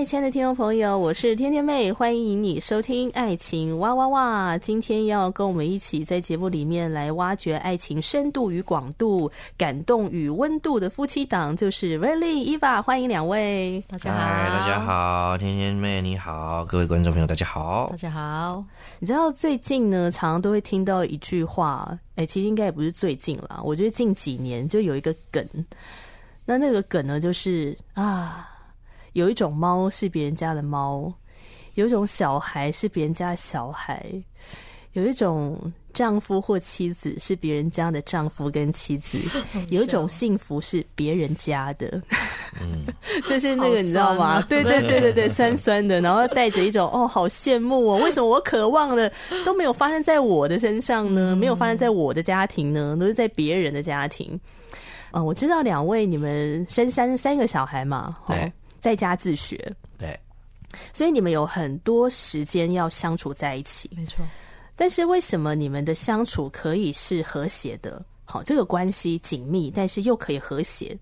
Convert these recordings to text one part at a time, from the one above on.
嗨，亲爱的听众朋友，我是天天妹，欢迎你收听《爱情哇哇哇》。今天要跟我们一起在节目里面来挖掘爱情深度与广度、感动与温度的夫妻档，就是 Really、Eva，欢迎两位。大家好，大家好，天天妹你好，各位观众朋友大家好，大家好。你知道最近呢，常常都会听到一句话，哎，其实应该也不是最近啦，我觉得近几年就有一个梗，那那个梗呢，就是啊。有一种猫是别人家的猫，有一种小孩是别人家的小孩，有一种丈夫或妻子是别人家的丈夫跟妻子，有一种幸福是别人家的。嗯，就是那个你知道吗？啊、对对对对对，酸酸的，然后带着一种哦，好羡慕哦，为什么我渴望的都没有发生在我的身上呢？没有发生在我的家庭呢？都是在别人的家庭。嗯，我知道两位你们生三三个小孩嘛？对。在家自学，对，所以你们有很多时间要相处在一起，没错。但是为什么你们的相处可以是和谐的？好，这个关系紧密，但是又可以和谐，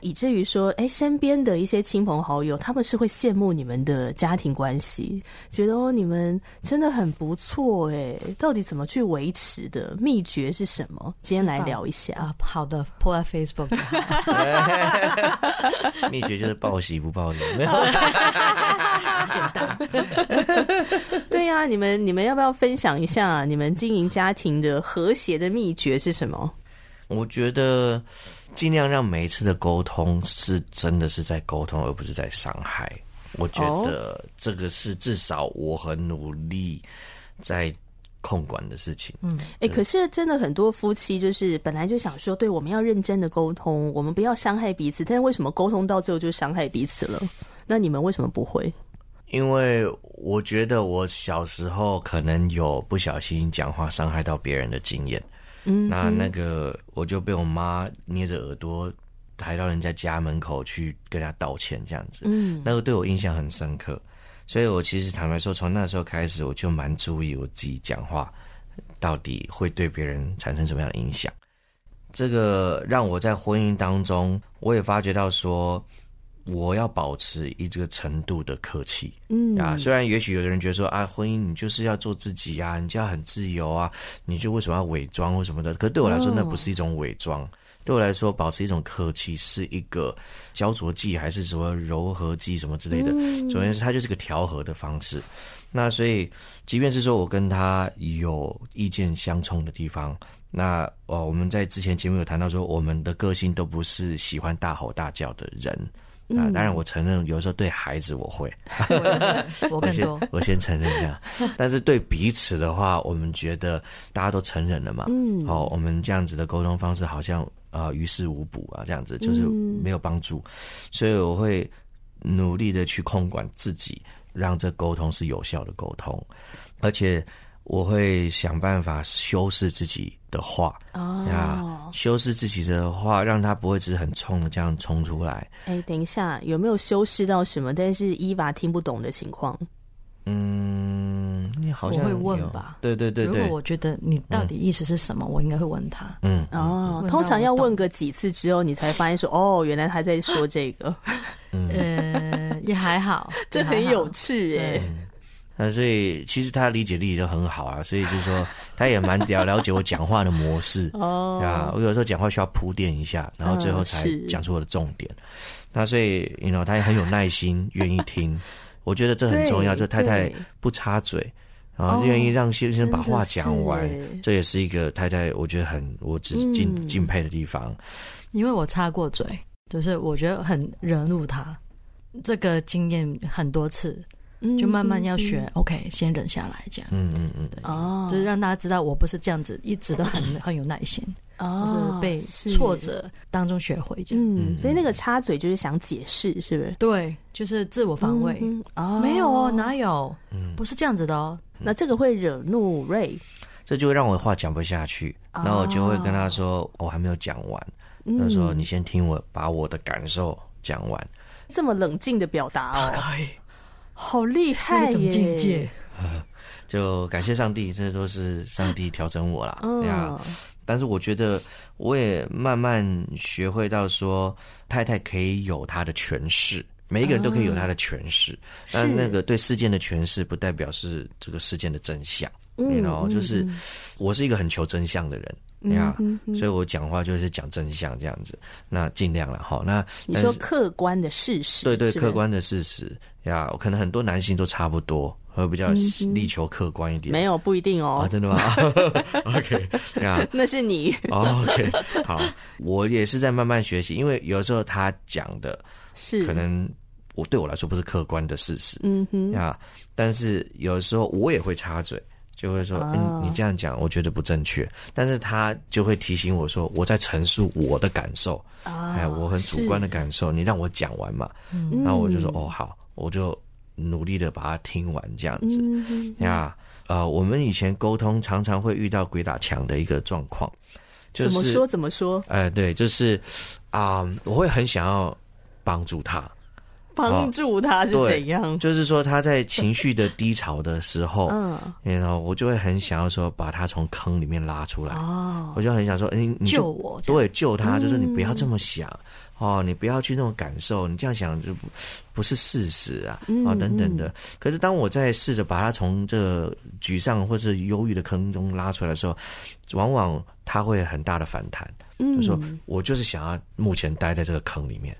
以至于说，哎，身边的一些亲朋好友，他们是会羡慕你们的家庭关系，觉得哦，你们真的很不错，哎，到底怎么去维持的？秘诀是什么？今天来聊一下。啊，好的，po 在 Facebook。秘诀就是报喜不报忧。对呀，你们你们要不要分享一下你们经营家庭的和谐的秘诀是什么？我觉得尽量让每一次的沟通是真的是在沟通，而不是在伤害。我觉得这个是至少我很努力在控管的事情。嗯，哎，可是真的很多夫妻就是本来就想说，对，我们要认真的沟通，我们不要伤害彼此。但是为什么沟通到最后就伤害彼此了？那你们为什么不会？因为我觉得我小时候可能有不小心讲话伤害到别人的经验。嗯，那那个我就被我妈捏着耳朵抬到人家家门口去跟他道歉，这样子，嗯，那个对我印象很深刻，所以我其实坦白说，从那时候开始，我就蛮注意我自己讲话到底会对别人产生什么样的影响。这个让我在婚姻当中，我也发觉到说。我要保持一个程度的客气，嗯啊，虽然也许有的人觉得说啊，婚姻你就是要做自己啊，你就要很自由啊，你就为什么要伪装或什么的？可是对我来说，那不是一种伪装，哦，对我来说，保持一种客气是一个焦灼剂，还是什么柔和剂什么之类的。总之，它就是个调和的方式。那所以，即便是说我跟他有意见相冲的地方，那哦，我们在之前节目有谈到说，我们的个性都不是喜欢大吼大叫的人。啊，当然，我承认有时候对孩子我会，我更 多，我先承认这样。但是对彼此的话，我们觉得大家都成人了嘛，嗯，哦，我们这样子的沟通方式好像啊于事无补啊，这样子就是没有帮助，所以我会努力的去控管自己，让这沟通是有效的沟通，而且。我会想办法修饰自己的话哦，呀，修饰自己的话，让他不会只是很冲的这样冲出来。哎，等一下，有没有修饰到什么？但是伊娃听不懂的情况？嗯，你好像我会问吧？对对对对，如果我觉得你到底意思是什么，嗯、我应该会问他。嗯哦，通常要问个几次之后，你才发现说 哦，原来他在说这个。嗯，呃、也还好，这很有趣哎。那所以其实他理解力都很好啊，所以就是说 他也蛮了了解我讲话的模式哦。啊，我有时候讲话需要铺垫一下，然后最后才讲出我的重点。那所以，you know，他也很有耐心，愿意听。我觉得这很重要，就太太不插嘴，然后愿意让先生把话讲完，这也是一个太太我觉得很我只敬敬佩的地方。因为我插过嘴，就是我觉得很惹怒他，这个经验很多次。就慢慢要学。OK，先忍下来，这样。嗯嗯嗯，对，哦，就是让大家知道我不是这样子，一直都很 很有耐心，哦，就是被挫折当中学会这样。嗯，所以那个插嘴就是想解释，是不是？对，就是自我防卫。哦，没有哦，哪有？不是这样子的哦。那这个会惹怒 Ray，这就会让我话讲不下去，然后我就会跟他说，我还没有讲完。他说：“你先听我把我的感受讲完。”这么冷静的表达哦，可以，好厉害耶！这种境界，就感谢上帝，这都是上帝调整我啦。嗯呀，但是我觉得我也慢慢学会到说，太太可以有她的诠释，每一个人都可以有他的诠释，但那个对事件的诠释不代表是这个事件的真相。你知道，就是我是一个很求真相的人。呀，所以我讲话就是讲真相这样子，那尽量了哈。那你说客观的事实，对对，客观的事实呀，可能很多男性都差不多，会比较力求客观一点。没有不一定哦，真的吗？OK 呀，那是你。OK，好，我也是在慢慢学习，因为有时候他讲的是可能我对我来说不是客观的事实，嗯哼呀，但是有时候我也会插嘴。就会说，嗯，你这样讲，我觉得不正确。但是他就会提醒我说，我在陈述我的感受，哎，我很主观的感受，你让我讲完嘛。然后我就说，哦，好，我就努力的把它听完，这样子呀。呃，我们以前沟通常常会遇到鬼打墙的一个状况，怎么说怎么说？哎，对，就是啊，我会很想要帮助他。帮助他是怎样？就是说他在情绪的低潮的时候，嗯，然后我就会很想要说把他从坑里面拉出来。哦，我就很想说，哎，你救我，对，救他，就是你不要这么想哦，你不要去那种感受，你这样想就不不是事实啊，啊等等的。可是当我在试着把他从这沮丧或是忧郁的坑中拉出来的时候，往往他会很大的反弹，就说我就是想要目前待在这个坑里面。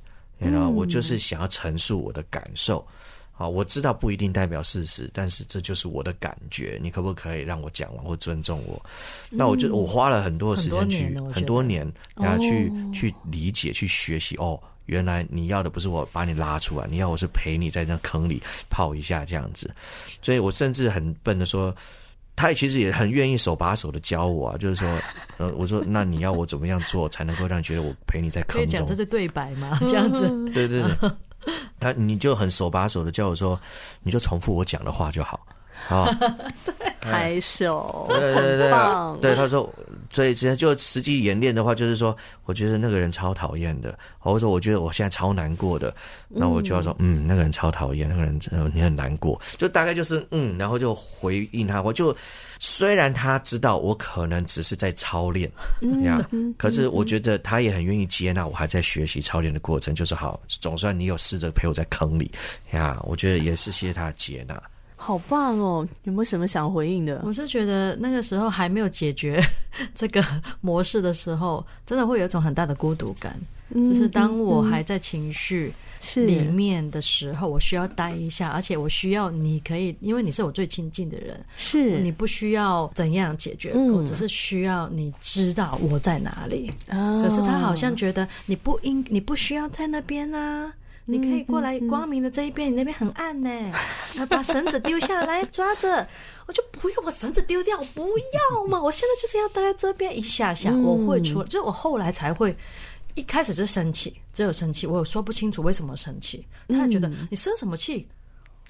然后我就是想要陈述我的感受，好，我知道不一定代表事实，但是这就是我的感觉。你可不可以让我讲完或尊重我？那我就我花了很多时间去很多年，然后去去理解、去学习。哦，原来你要的不是我把你拉出来，你要我是陪你在那坑里泡一下这样子。所以我甚至很笨的说。他其实也很愿意手把手的教我啊，就是说，呃，我说那你要我怎么样做才能够让你觉得我陪你在坑中？这是对白吗？这样子，对对对，他你就很手把手的教我说，你就重复我讲的话就好。好，拍手，对对对对，对。他说，所以直接就实际演练的话，就是说，我觉得那个人超讨厌的，或者说我觉得我现在超难过的，那我就要说，嗯，那个人超讨厌，那个人真的你很难过，就大概就是嗯，然后就回应他，我就虽然他知道我可能只是在操练呀，可是我觉得他也很愿意接纳我还在学习操练的过程，就是好，总算你有试着陪我在坑里呀，我觉得也是谢谢他的接纳。好棒哦！有没有什么想回应的？我是觉得那个时候还没有解决 这个模式的时候，真的会有一种很大的孤独感。嗯、就是当我还在情绪里面的时候，我需要待一下，而且我需要你可以，因为你是我最亲近的人，是你不需要怎样解决，嗯、我只是需要你知道我在哪里。哦、可是他好像觉得你不应，你不需要在那边啊。你可以过来光明的这一边，你那边很暗呢。要把绳子丢下来抓着，我就不要把绳子丢掉，不要嘛！我现在就是要待在这边一下下，我会出来。就是我后来才会，一开始是生气，只有生气，我有说不清楚为什么生气。他觉得你生什么气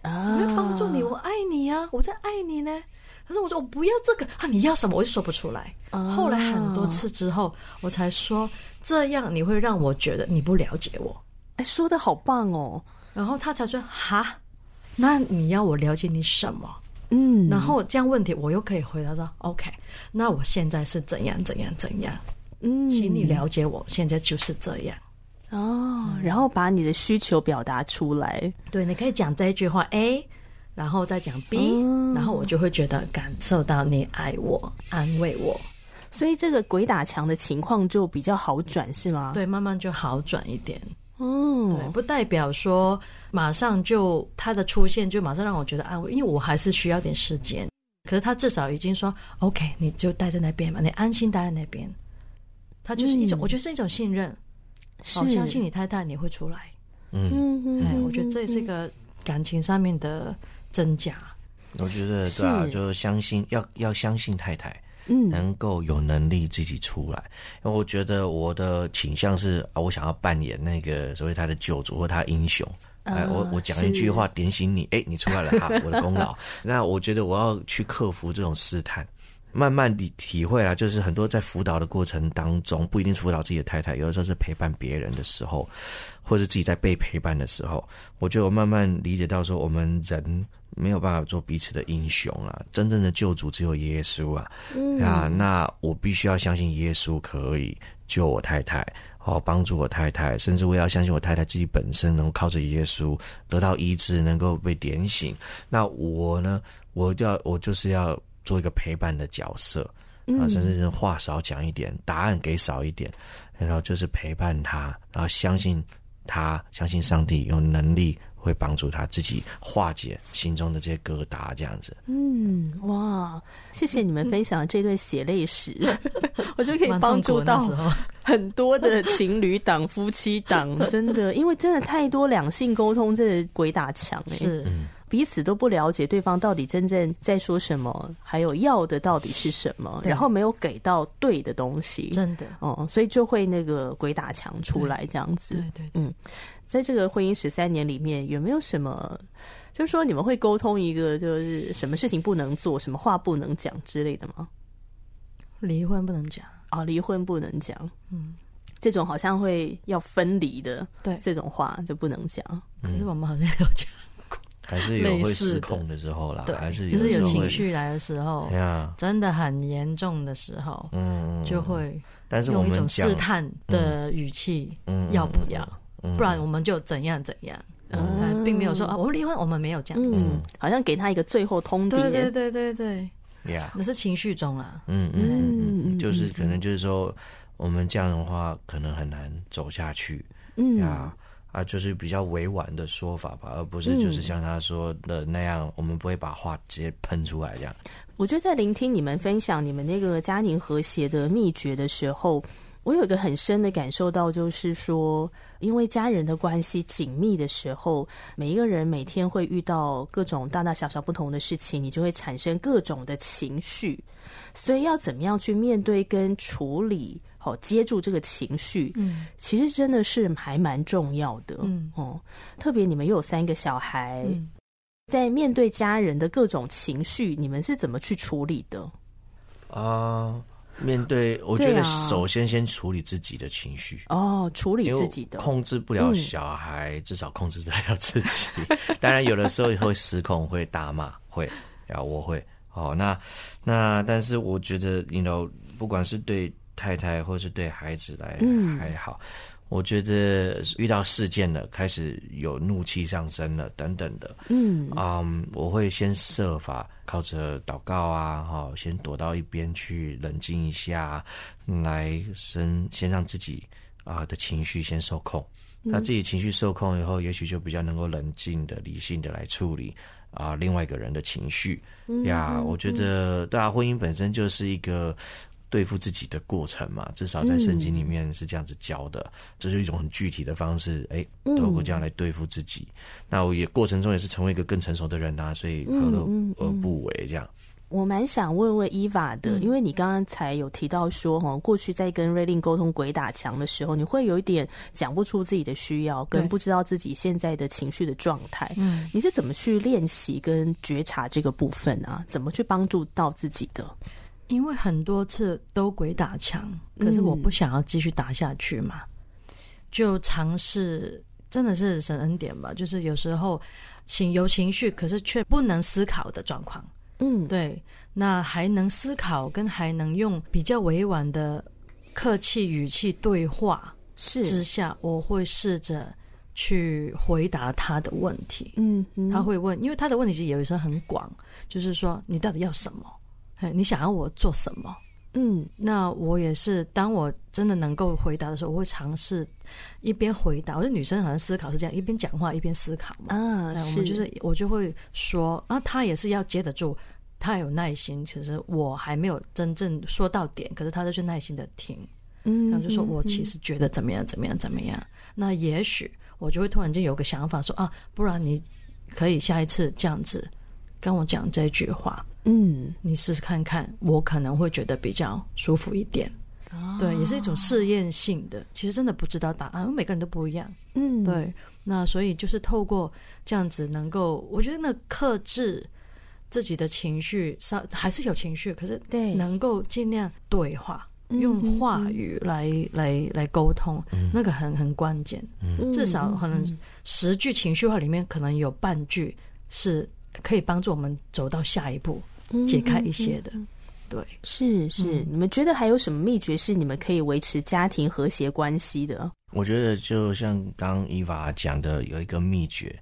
啊？我要帮助你，我爱你啊，我在爱你呢。可是我说我不要这个啊，你要什么我就说不出来。后来很多次之后，我才说这样你会让我觉得你不了解我。说的好棒哦，然后他才说哈，那你要我了解你什么？嗯，然后这样问题我又可以回答说 OK，那我现在是怎样怎样怎样？嗯，请你了解我现在就是这样哦，然后把你的需求表达出来。对，你可以讲这一句话 A，然后再讲 B，哦，然后我就会觉得感受到你爱我，安慰我，所以这个鬼打墙的情况就比较好转，是吗？对，慢慢就好转一点。嗯，对，不代表说马上就他的出现就马上让我觉得安慰，因为我还是需要点时间。可是他至少已经说 OK，你就待在那边嘛，你安心待在那边。他就是一种，嗯、我觉得是一种信任，好是、哦、相信你太太你会出来。嗯嗯，哎，我觉得这也是一个感情上面的真假。我觉得对啊，就相信要要相信太太，嗯，能够有能力自己出来。因为我觉得我的倾向是啊，我想要扮演那个所谓他的救主或他英雄。哎，我我讲一句话点醒你，哎，你出来了哈，我的功劳。那我觉得我要去克服这种试探。慢慢地体会啦，就是很多在辅导的过程当中，不一定是辅导自己的太太，有的时候是陪伴别人的时候，或者自己在被陪伴的时候，我就慢慢理解到说，我们人没有办法做彼此的英雄啊，真正的救主只有耶稣啊，嗯、啊，那我必须要相信耶稣可以救我太太，哦，帮助我太太，甚至我也要相信我太太自己本身能够靠着耶稣得到医治，能够被点醒。那我呢，我就要我就是要。做一个陪伴的角色啊，甚至是话少讲一点，答案给少一点，然后就是陪伴他，然后相信他，相信上帝有能力会帮助他自己化解心中的这些疙瘩，这样子。嗯，哇，谢谢你们分享这段血泪史，我觉得可以帮助到很多的情侣档、夫妻档，真的，因为真的太多两性沟通，真的鬼打墙哎，是。嗯彼此都不了解对方到底真正在说什么，还有要的到底是什么，然后没有给到对的东西，真的。哦，所以就会那个鬼打墙出来这样子。对对，对，嗯，在这个婚姻十三年里面，有没有什么，就是说你们会沟通一个，就是什么事情不能做，什么话不能讲之类的吗？离婚不能讲。啊，离婚不能讲，嗯，这种好像会要分离的，对，这种话就不能讲。可是我们好像有讲。还是有会失控的时候啦，对，还是就是有情绪来的时候，真的很严重的时候，嗯，就会，但是用一种试探的语气，嗯，要不要？不然我们就怎样怎样，嗯，并没有说啊，我们离婚，我们没有这样子，好像给他一个最后通牒，对对对对对，呀，那是情绪中啊，嗯嗯嗯，就是可能就是说，我们这样的话可能很难走下去，嗯。呀。啊，就是比较委婉的说法吧，而不是就是像他说的那样，嗯、我们不会把话直接喷出来这样。我觉得在聆听你们分享你们那个家庭和谐的秘诀的时候，我有一个很深的感受到，就是说，因为家人的关系紧密的时候，每一个人每天会遇到各种大大小小不同的事情，你就会产生各种的情绪，所以要怎么样去面对跟处理？好，接住这个情绪，嗯，其实真的是还蛮重要的，嗯哦，特别你们又有三个小孩，嗯、在面对家人的各种情绪，你们是怎么去处理的？啊、呃，面对，我觉得首先先处理自己的情绪，哦，处理自己的，控制不了小孩，嗯、至少控制得了自己。当然，有的时候也会失控，会大骂，会，啊我会，哦，那那，但是我觉得，you know，不管是对。太太或是对孩子来还好，嗯、我觉得遇到事件了，开始有怒气上升了等等的，嗯啊，um, 我会先设法靠着祷告啊，哈，先躲到一边去冷静一下，来先先让自己啊的情绪先受控。那、嗯、自己情绪受控以后，也许就比较能够冷静的、理性的来处理啊另外一个人的情绪呀。嗯、我觉得，对啊，婚姻本身就是一个。对付自己的过程嘛，至少在圣经里面是这样子教的，嗯、这是一种很具体的方式。哎，透过这样来对付自己，嗯、那我也过程中也是成为一个更成熟的人啊，所以何乐而不为？这样，我蛮想问问伊娃的，嗯、因为你刚刚才有提到说，哈，过去在跟瑞琳沟通鬼打墙的时候，你会有一点讲不出自己的需要，跟不知道自己现在的情绪的状态。嗯，你是怎么去练习跟觉察这个部分啊？怎么去帮助到自己的？因为很多次都鬼打墙，可是我不想要继续打下去嘛，嗯、就尝试，真的是神恩典吧。就是有时候情有情绪，可是却不能思考的状况。嗯，对，那还能思考，跟还能用比较委婉的客气语气对话是之下，我会试着去回答他的问题。嗯，嗯他会问，因为他的问题其实有时候很广，就是说你到底要什么？你想要我做什么？嗯，那我也是。当我真的能够回答的时候，我会尝试一边回答。我觉得女生好像思考是这样，一边讲话一边思考嘛。啊，是。我们就是我就会说啊，他也是要接得住，他有耐心。其实我还没有真正说到点，可是他就是耐心的听。嗯，然后就说我其实觉得怎么样，怎么样，怎么样。那也许我就会突然间有个想法说啊，不然你可以下一次这样子。跟我讲这句话，嗯，你试试看看，我可能会觉得比较舒服一点。哦、对，也是一种试验性的。其实真的不知道答案，因为每个人都不一样。嗯，对。那所以就是透过这样子，能够我觉得那克制自己的情绪，稍还是有情绪，可是对，能够尽量对话，用话语来来来沟通，嗯、那个很很关键。嗯、至少可能十句情绪话里面，可能有半句是可以帮助我们走到下一步，解开一些的。对，是是，你们觉得还有什么秘诀是你们可以维持家庭和谐关系的？我觉得就像刚伊娃讲的，有一个秘诀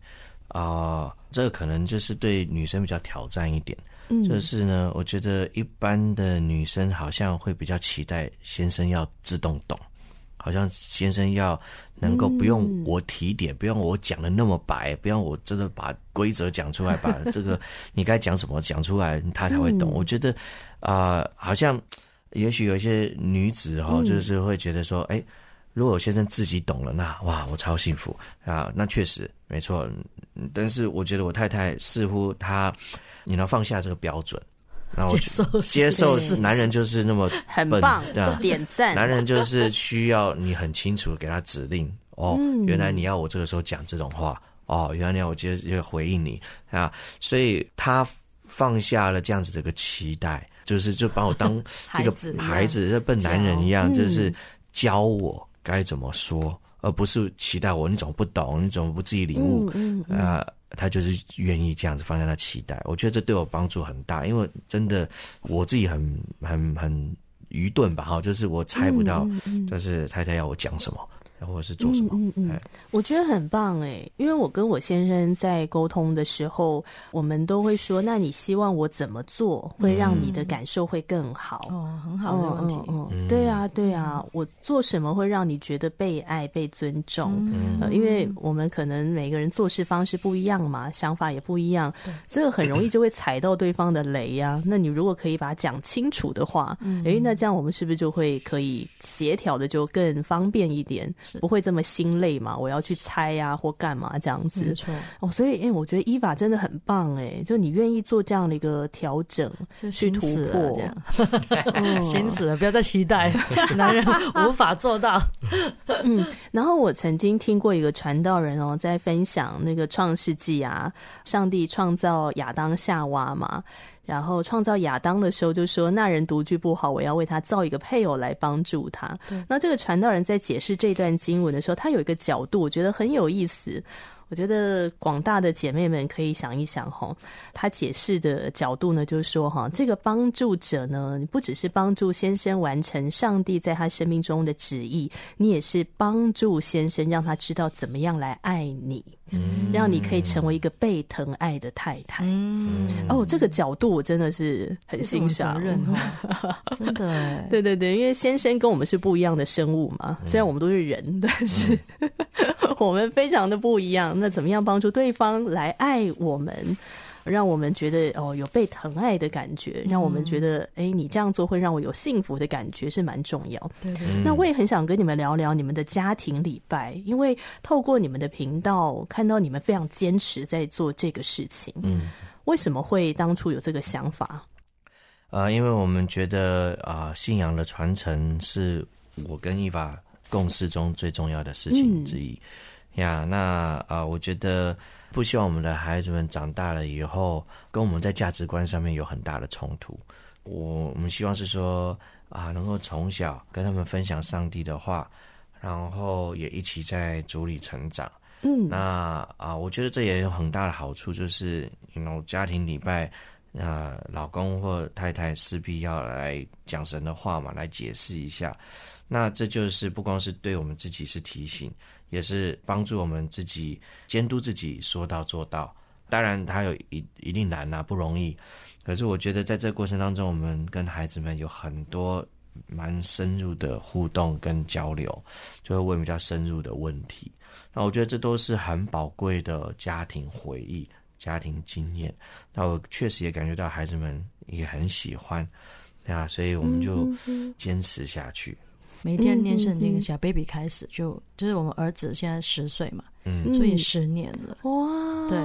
啊、呃，这个可能就是对女生比较挑战一点。嗯，就是呢，我觉得一般的女生好像会比较期待先生要自动懂，好像先生要能够不用我提点，嗯、不用我讲的那么白，不用我真的把规则讲出来，把这个你该讲什么讲出来，他才会懂。嗯、我觉得。啊、呃，好像也许有一些女子哈，就是会觉得说，哎、嗯，如果我先生自己懂了，那哇，我超幸福啊！那确实没错，但是我觉得我太太似乎她，你能放下这个标准，然后接受接受男人就是那么 笨很棒，对啊，点赞，男人就是需要你很清楚给他指令哦，嗯、原来你要我这个时候讲这种话哦，原来你要我接着回应你啊，所以他放下了这样子的一个期待。就是就把我当 一个孩子，就笨男人一样，就是教我该怎么说，而不是期待我，你怎么不懂，你怎么不自己领悟？啊，他就是愿意这样子放下他期待，我觉得这对我帮助很大，因为真的我自己很很很愚钝吧，哈，就是我猜不到，就是太太要我讲什么。或者是做什么？嗯嗯，嗯我觉得很棒哎，因为我跟我先生在沟通的时候，我们都会说：“那你希望我怎么做，会让你的感受会更好？”嗯、哦，很好的问题。嗯，嗯，嗯，对啊，对啊，我做什么会让你觉得被爱、被尊重？嗯、呃，因为我们可能每个人做事方式不一样嘛，想法也不一样，这个很容易就会踩到对方的雷呀、啊。那你如果可以把它讲清楚的话，嗯，哎，那这样我们是不是就会可以协调的就更方便一点？不会这么心累嘛？我要去猜呀、啊，或干嘛这样子？没错哦，所以哎，我觉得伊法真的很棒哎，就你愿意做这样的一个调整，去突破，心死了，不要再期待，男人无法做到。嗯，然后我曾经听过一个传道人哦，在分享那个创世纪啊，上帝创造亚当夏娃嘛。然后创造亚当的时候就说：“那人独居不好，我要为他造一个配偶来帮助他。”那这个传道人在解释这段经文的时候，他有一个角度，我觉得很有意思。我觉得广大的姐妹们可以想一想哈，他解释的角度呢，就是说哈，这个帮助者呢，你不只是帮助先生完成上帝在他生命中的旨意，你也是帮助先生让他知道怎么样来爱你，嗯，让你可以成为一个被疼爱的太太。嗯，哦，这个角度我真的是很欣赏，真的，对对对，因为先生跟我们是不一样的生物嘛，虽然我们都是人，但是我们非常的不一样。那怎么样帮助对方来爱我们，让我们觉得哦有被疼爱的感觉，让我们觉得哎、嗯、你这样做会让我有幸福的感觉是蛮重要。对，对，那我也很想跟你们聊聊你们的家庭礼拜，因为透过你们的频道看到你们非常坚持在做这个事情。嗯，为什么会当初有这个想法？呃，因为我们觉得啊、呃，信仰的传承是我跟伊娃共事中最重要的事情之一。嗯呀，那啊、呃，我觉得不希望我们的孩子们长大了以后跟我们在价值观上面有很大的冲突。我我们希望是说啊，能够从小跟他们分享上帝的话，然后也一起在主里成长。嗯，那啊，我觉得这也有很大的好处，就是 you know 家庭礼拜啊、呃，老公或太太势必要来讲神的话嘛，来解释一下。那这就是不光是对我们自己是提醒。也是帮助我们自己监督自己说到做到，当然它有一一定难啊，不容易。可是我觉得在这个过程当中，我们跟孩子们有很多蛮深入的互动跟交流，就会问比较深入的问题。那我觉得这都是很宝贵的家庭回忆、家庭经验。那我确实也感觉到孩子们也很喜欢，对啊，所以我们就坚持下去。每天念圣经，小 baby 开始就就是我们儿子现在十岁嘛，嗯，所以十年了，哇，对，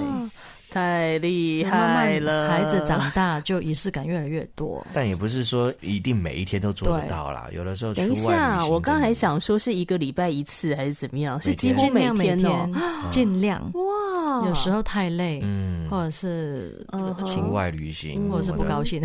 太厉害了！孩子长大就仪式感越来越多，但也不是说一定每一天都做得到啦。有的时候，等一下，我刚还想说是一个礼拜一次还是怎么样？是几乎每天哦，尽量哇。有时候太累，嗯，或者是情外旅行，或者是不高兴。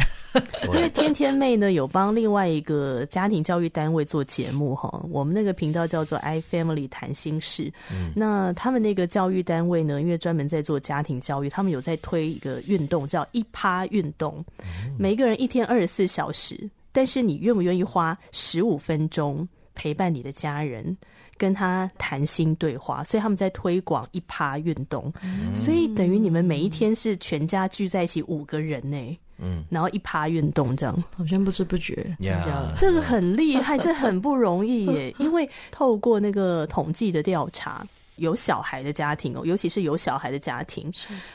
因为天天妹呢有帮另外一个家庭教育单位做节目哈，我们那个频道叫做 iFamily 谈心事。那他们那个教育单位呢，因为专门在做家庭教育，他们有在推一个运动叫一趴运动，每个人一天二十四小时，但是你愿不愿意花十五分钟陪伴你的家人，跟他谈心对话？所以他们在推广一趴运动，所以等于你们每一天是全家聚在一起五个人呢。嗯，然后一趴运动这样，好像不知不觉，yeah, 这个很厉害，这很不容易耶。因为透过那个统计的调查，有小孩的家庭哦，尤其是有小孩的家庭，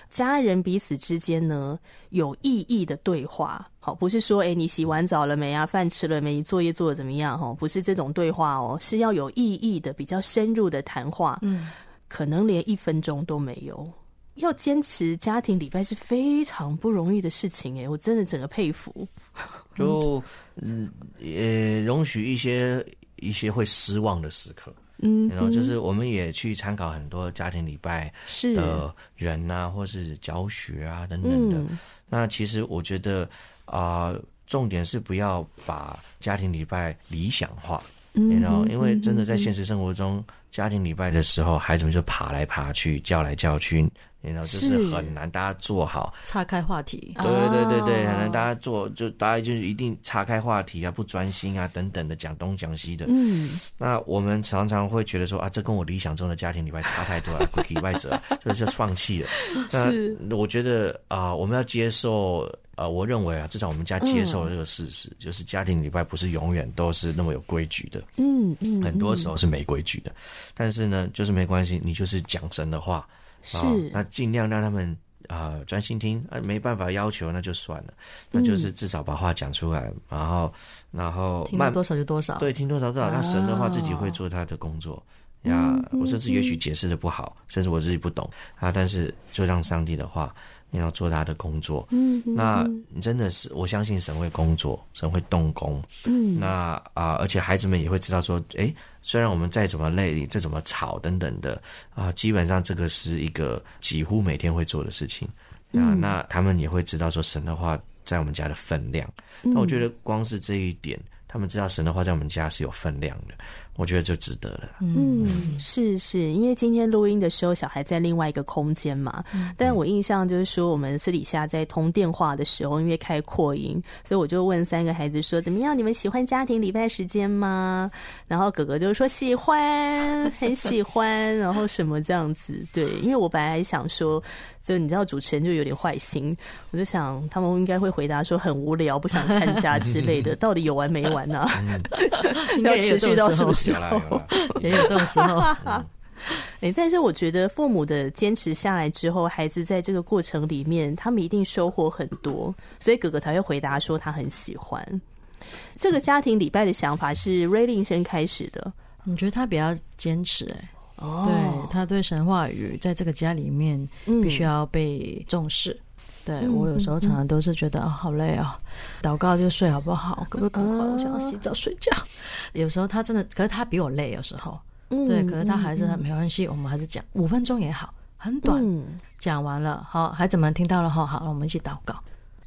家人彼此之间呢有意义的对话，好，不是说哎你洗完澡了没啊，饭吃了没，你作业做的怎么样？哦，不是这种对话哦，是要有意义的、比较深入的谈话。嗯，可能连一分钟都没有。要坚持家庭礼拜是非常不容易的事情哎，我真的整个佩服。就嗯，也容许一些一些会失望的时刻，嗯，然后就是我们也去参考很多家庭礼拜的人啊，或是教学啊等等的。嗯、那其实我觉得啊、呃，重点是不要把家庭礼拜理想化，嗯，然后因为真的在现实生活中，家庭礼拜的时候，孩子们就爬来爬去，叫来叫去。然后就是很难，大家做好岔开话题。对对对对，很难大家做，就大家就是一定岔开话题啊，不专心啊，等等的讲东讲西的。嗯，那我们常常会觉得说啊，这跟我理想中的家庭礼拜差太多了，礼拜者就是放弃了。是，那我觉得啊、呃，我们要接受啊、呃，我认为啊，至少我们家接受了这个事实，嗯、就是家庭礼拜不是永远都是那么有规矩的。嗯嗯，很多时候是没规矩的。但是呢，就是没关系，你就是讲神的话。是、哦，那尽量让他们啊专、呃、心听啊，没办法要求那就算了，那就是至少把话讲出来，嗯、然后然后听多少就多少，对，听多少多少。那神的话自己会做他的工作、哦、呀，我甚至也许解释的不好，甚至我自己不懂啊，但是就让上帝的话。你要做他的工作，嗯，那你真的是我相信神会工作，神会动工，嗯，那啊、呃，而且孩子们也会知道说，诶，虽然我们再怎么累，再怎么吵等等的啊、呃，基本上这个是一个几乎每天会做的事情，啊，那他们也会知道说神的话在我们家的分量，那我觉得光是这一点，他们知道神的话在我们家是有分量的。我觉得就值得了。嗯，是是，因为今天录音的时候，小孩在另外一个空间嘛。嗯、但我印象就是说，我们私底下在通电话的时候，因为开扩音，所以我就问三个孩子说：“怎么样？你们喜欢家庭礼拜时间吗？”然后哥哥就说：“喜欢，很喜欢。”然后什么这样子？对，因为我本来想说，就你知道主持人就有点坏心，我就想他们应该会回答说很无聊，不想参加之类的。到底有完没完呢、啊？要持续到什么时候？有啦有，也有这种时候。哎，但是我觉得父母的坚持下来之后，孩子在这个过程里面，他们一定收获很多。所以哥哥才会回答说他很喜欢这个家庭礼拜的想法是瑞林先开始的。我觉得他比较坚持？哎，哦，对，他对神话语在这个家里面必须要被重视。对，我有时候常常都是觉得啊、嗯哦，好累啊、哦，祷告就睡好不好？可不可以赶快？我想要洗澡睡觉。有时候他真的，可是他比我累。有时候，嗯、对，可是他还是没关系，我们还是讲五分钟也好，很短，讲、嗯、完了，好，孩子们听到了，好，好，我们一起祷告。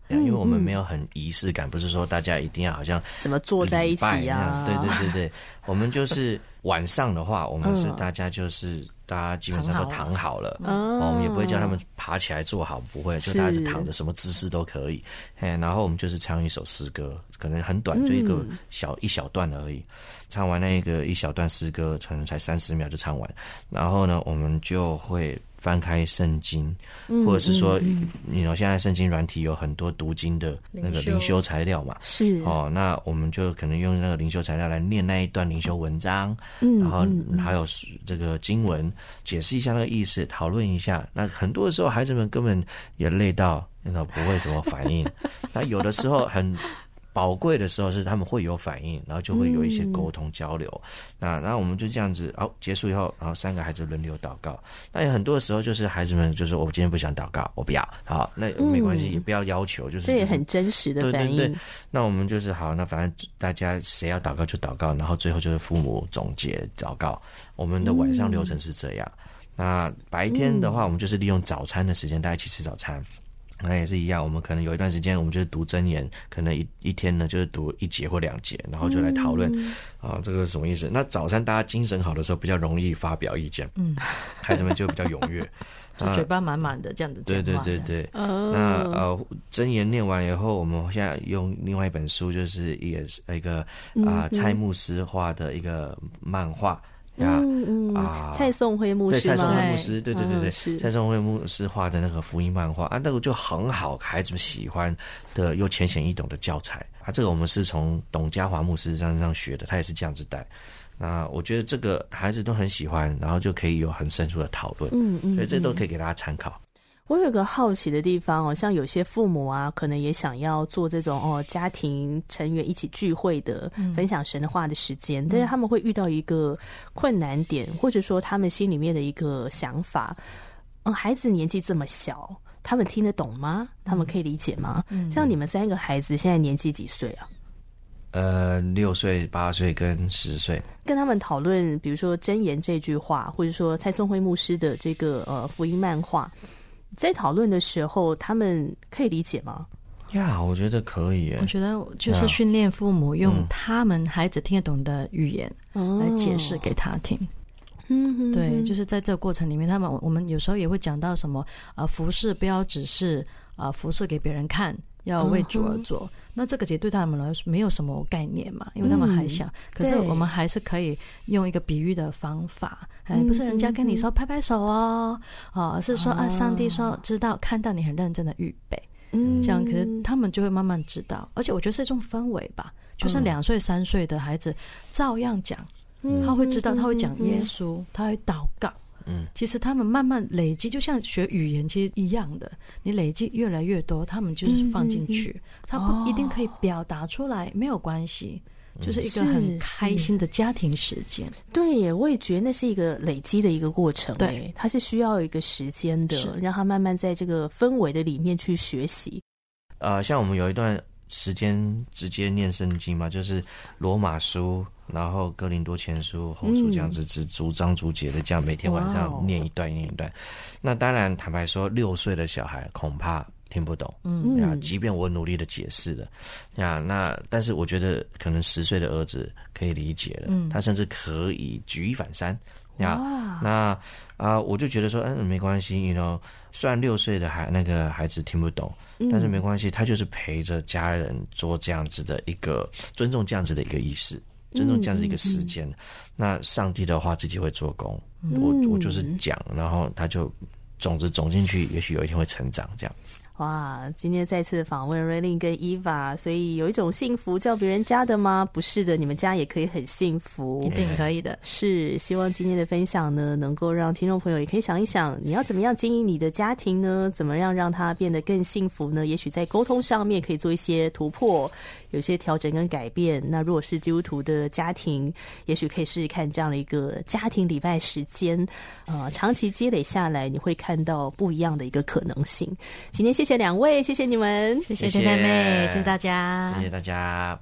因为我们没有很仪式感，不是说大家一定要好像什么坐在一起啊？对对对对，我们就是晚上的话，我们是大家就是。大家基本上都躺好了，好了哦、我们也不会叫他们爬起来坐好，不会，就大家是躺着，什么姿势都可以。嘿，然后我们就是唱一首诗歌，可能很短，就一个小、嗯、一小段而已。唱完那个一小段诗歌，可能才三十秒就唱完。然后呢，我们就会。翻开圣经，或者是说，你知道现在圣经软体有很多读经的那个灵修材料嘛？是哦，那我们就可能用那个灵修材料来念那一段灵修文章，嗯，然后还有这个经文解释一下那个意思，讨论一下。那很多的时候，孩子们根本也累到，那不会什么反应。那有的时候很。宝贵的时候是他们会有反应，然后就会有一些沟通交流。嗯、那然后我们就这样子，哦，结束以后，然后三个孩子轮流祷告。那有很多的时候就是孩子们就说：“我今天不想祷告，我不要。”好，那没关系，也不要要求，就是、嗯、这也很真实的反应。对对对，那我们就是好，那反正大家谁要祷告就祷告，然后最后就是父母总结祷告。我们的晚上流程是这样。嗯、那白天的话，我们就是利用早餐的时间，大家一起吃早餐。那也是一样，我们可能有一段时间，我们就是读真言，可能一一天呢就是读一节或两节，然后就来讨论、嗯、啊，这个是什么意思？那早餐大家精神好的时候，比较容易发表意见，嗯，孩子们就比较踊跃，就嘴巴满满的这样子。对对对对，哦、那呃，真言念完以后，我们现在用另外一本书，就是也是一个啊蔡牧师画的一个漫画。嗯嗯啊，蔡颂辉牧师，对蔡颂辉牧师，对对对对，是蔡颂辉牧师画的那个福音漫画啊，那个就很好，孩子们喜欢的又浅显易懂的教材啊。这个我们是从董家华牧师身上学的，他也是这样子带。那我觉得这个孩子都很喜欢，然后就可以有很深入的讨论，嗯嗯，所以这都可以给大家参考。我有个好奇的地方哦，像有些父母啊，可能也想要做这种哦，家庭成员一起聚会的分享神的话的时间，嗯、但是他们会遇到一个困难点，或者说他们心里面的一个想法，嗯，孩子年纪这么小，他们听得懂吗？他们可以理解吗？嗯、像你们三个孩子现在年纪几岁啊？呃，六岁、八岁跟十岁。跟他们讨论，比如说真言这句话，或者说蔡松辉牧师的这个呃福音漫画。在讨论的时候，他们可以理解吗？呀，我觉得可以。我觉得就是训练父母用他们孩子听得懂的语言来解释给他听。嗯，对，就是在这个过程里面，他们我们有时候也会讲到什么啊，服饰不要只是啊服饰给别人看，要为主而做。那这个其实对他们来说没有什么概念嘛，因为他们还小。嗯、可是我们还是可以用一个比喻的方法，哎，不是人家跟你说拍拍手哦，哦，而是说啊，上帝说知道看到你很认真的预备，嗯，这样可是他们就会慢慢知道。而且我觉得是一种氛围吧，就算两岁三岁的孩子照样讲，他会知道，他会讲耶稣，他会祷告。嗯，其实他们慢慢累积，就像学语言其实一样的，你累积越来越多，他们就是放进去，嗯嗯嗯、他不一定可以表达出来，哦、没有关系，就是一个很开心的家庭时间。对耶，我也觉得那是一个累积的一个过程。对，它是需要一个时间的，让他慢慢在这个氛围的里面去学习。呃，像我们有一段时间直接念圣经嘛，就是罗马书。然后哥林多前书后书这样子，只逐章逐节的这样每天晚上念一段念一段。那当然坦白说，六岁的小孩恐怕听不懂。嗯，啊，即便我努力的解释了，啊，那但是我觉得可能十岁的儿子可以理解了，他甚至可以举一反三。啊，那啊，我就觉得说，嗯，没关系，you know，虽然六岁的孩那个孩子听不懂，但是没关系，他就是陪着家人做这样子的一个尊重这样子的一个仪式。尊重这样子一个时间，嗯嗯。嗯、那上帝的话自己会做工，嗯、我我就是讲，然后他就种子种进去，也许有一天会成长，这样。哇，今天再次访问 Raelynn 跟 Eva，所以有一种幸福叫别人家的吗？不是的，你们家也可以很幸福，一定可以的。是，希望今天的分享呢，能够让听众朋友也可以想一想，你要怎么样经营你的家庭呢？怎么样让它变得更幸福呢？也许在沟通上面可以做一些突破，有些调整跟改变。那如果是基督徒的家庭，也许可以试试看这样的一个家庭礼拜时间，呃，长期积累下来，你会看到不一样的一个可能性。今天谢谢。两位，谢谢你们，谢谢陈太妹，谢谢大家，谢谢大家。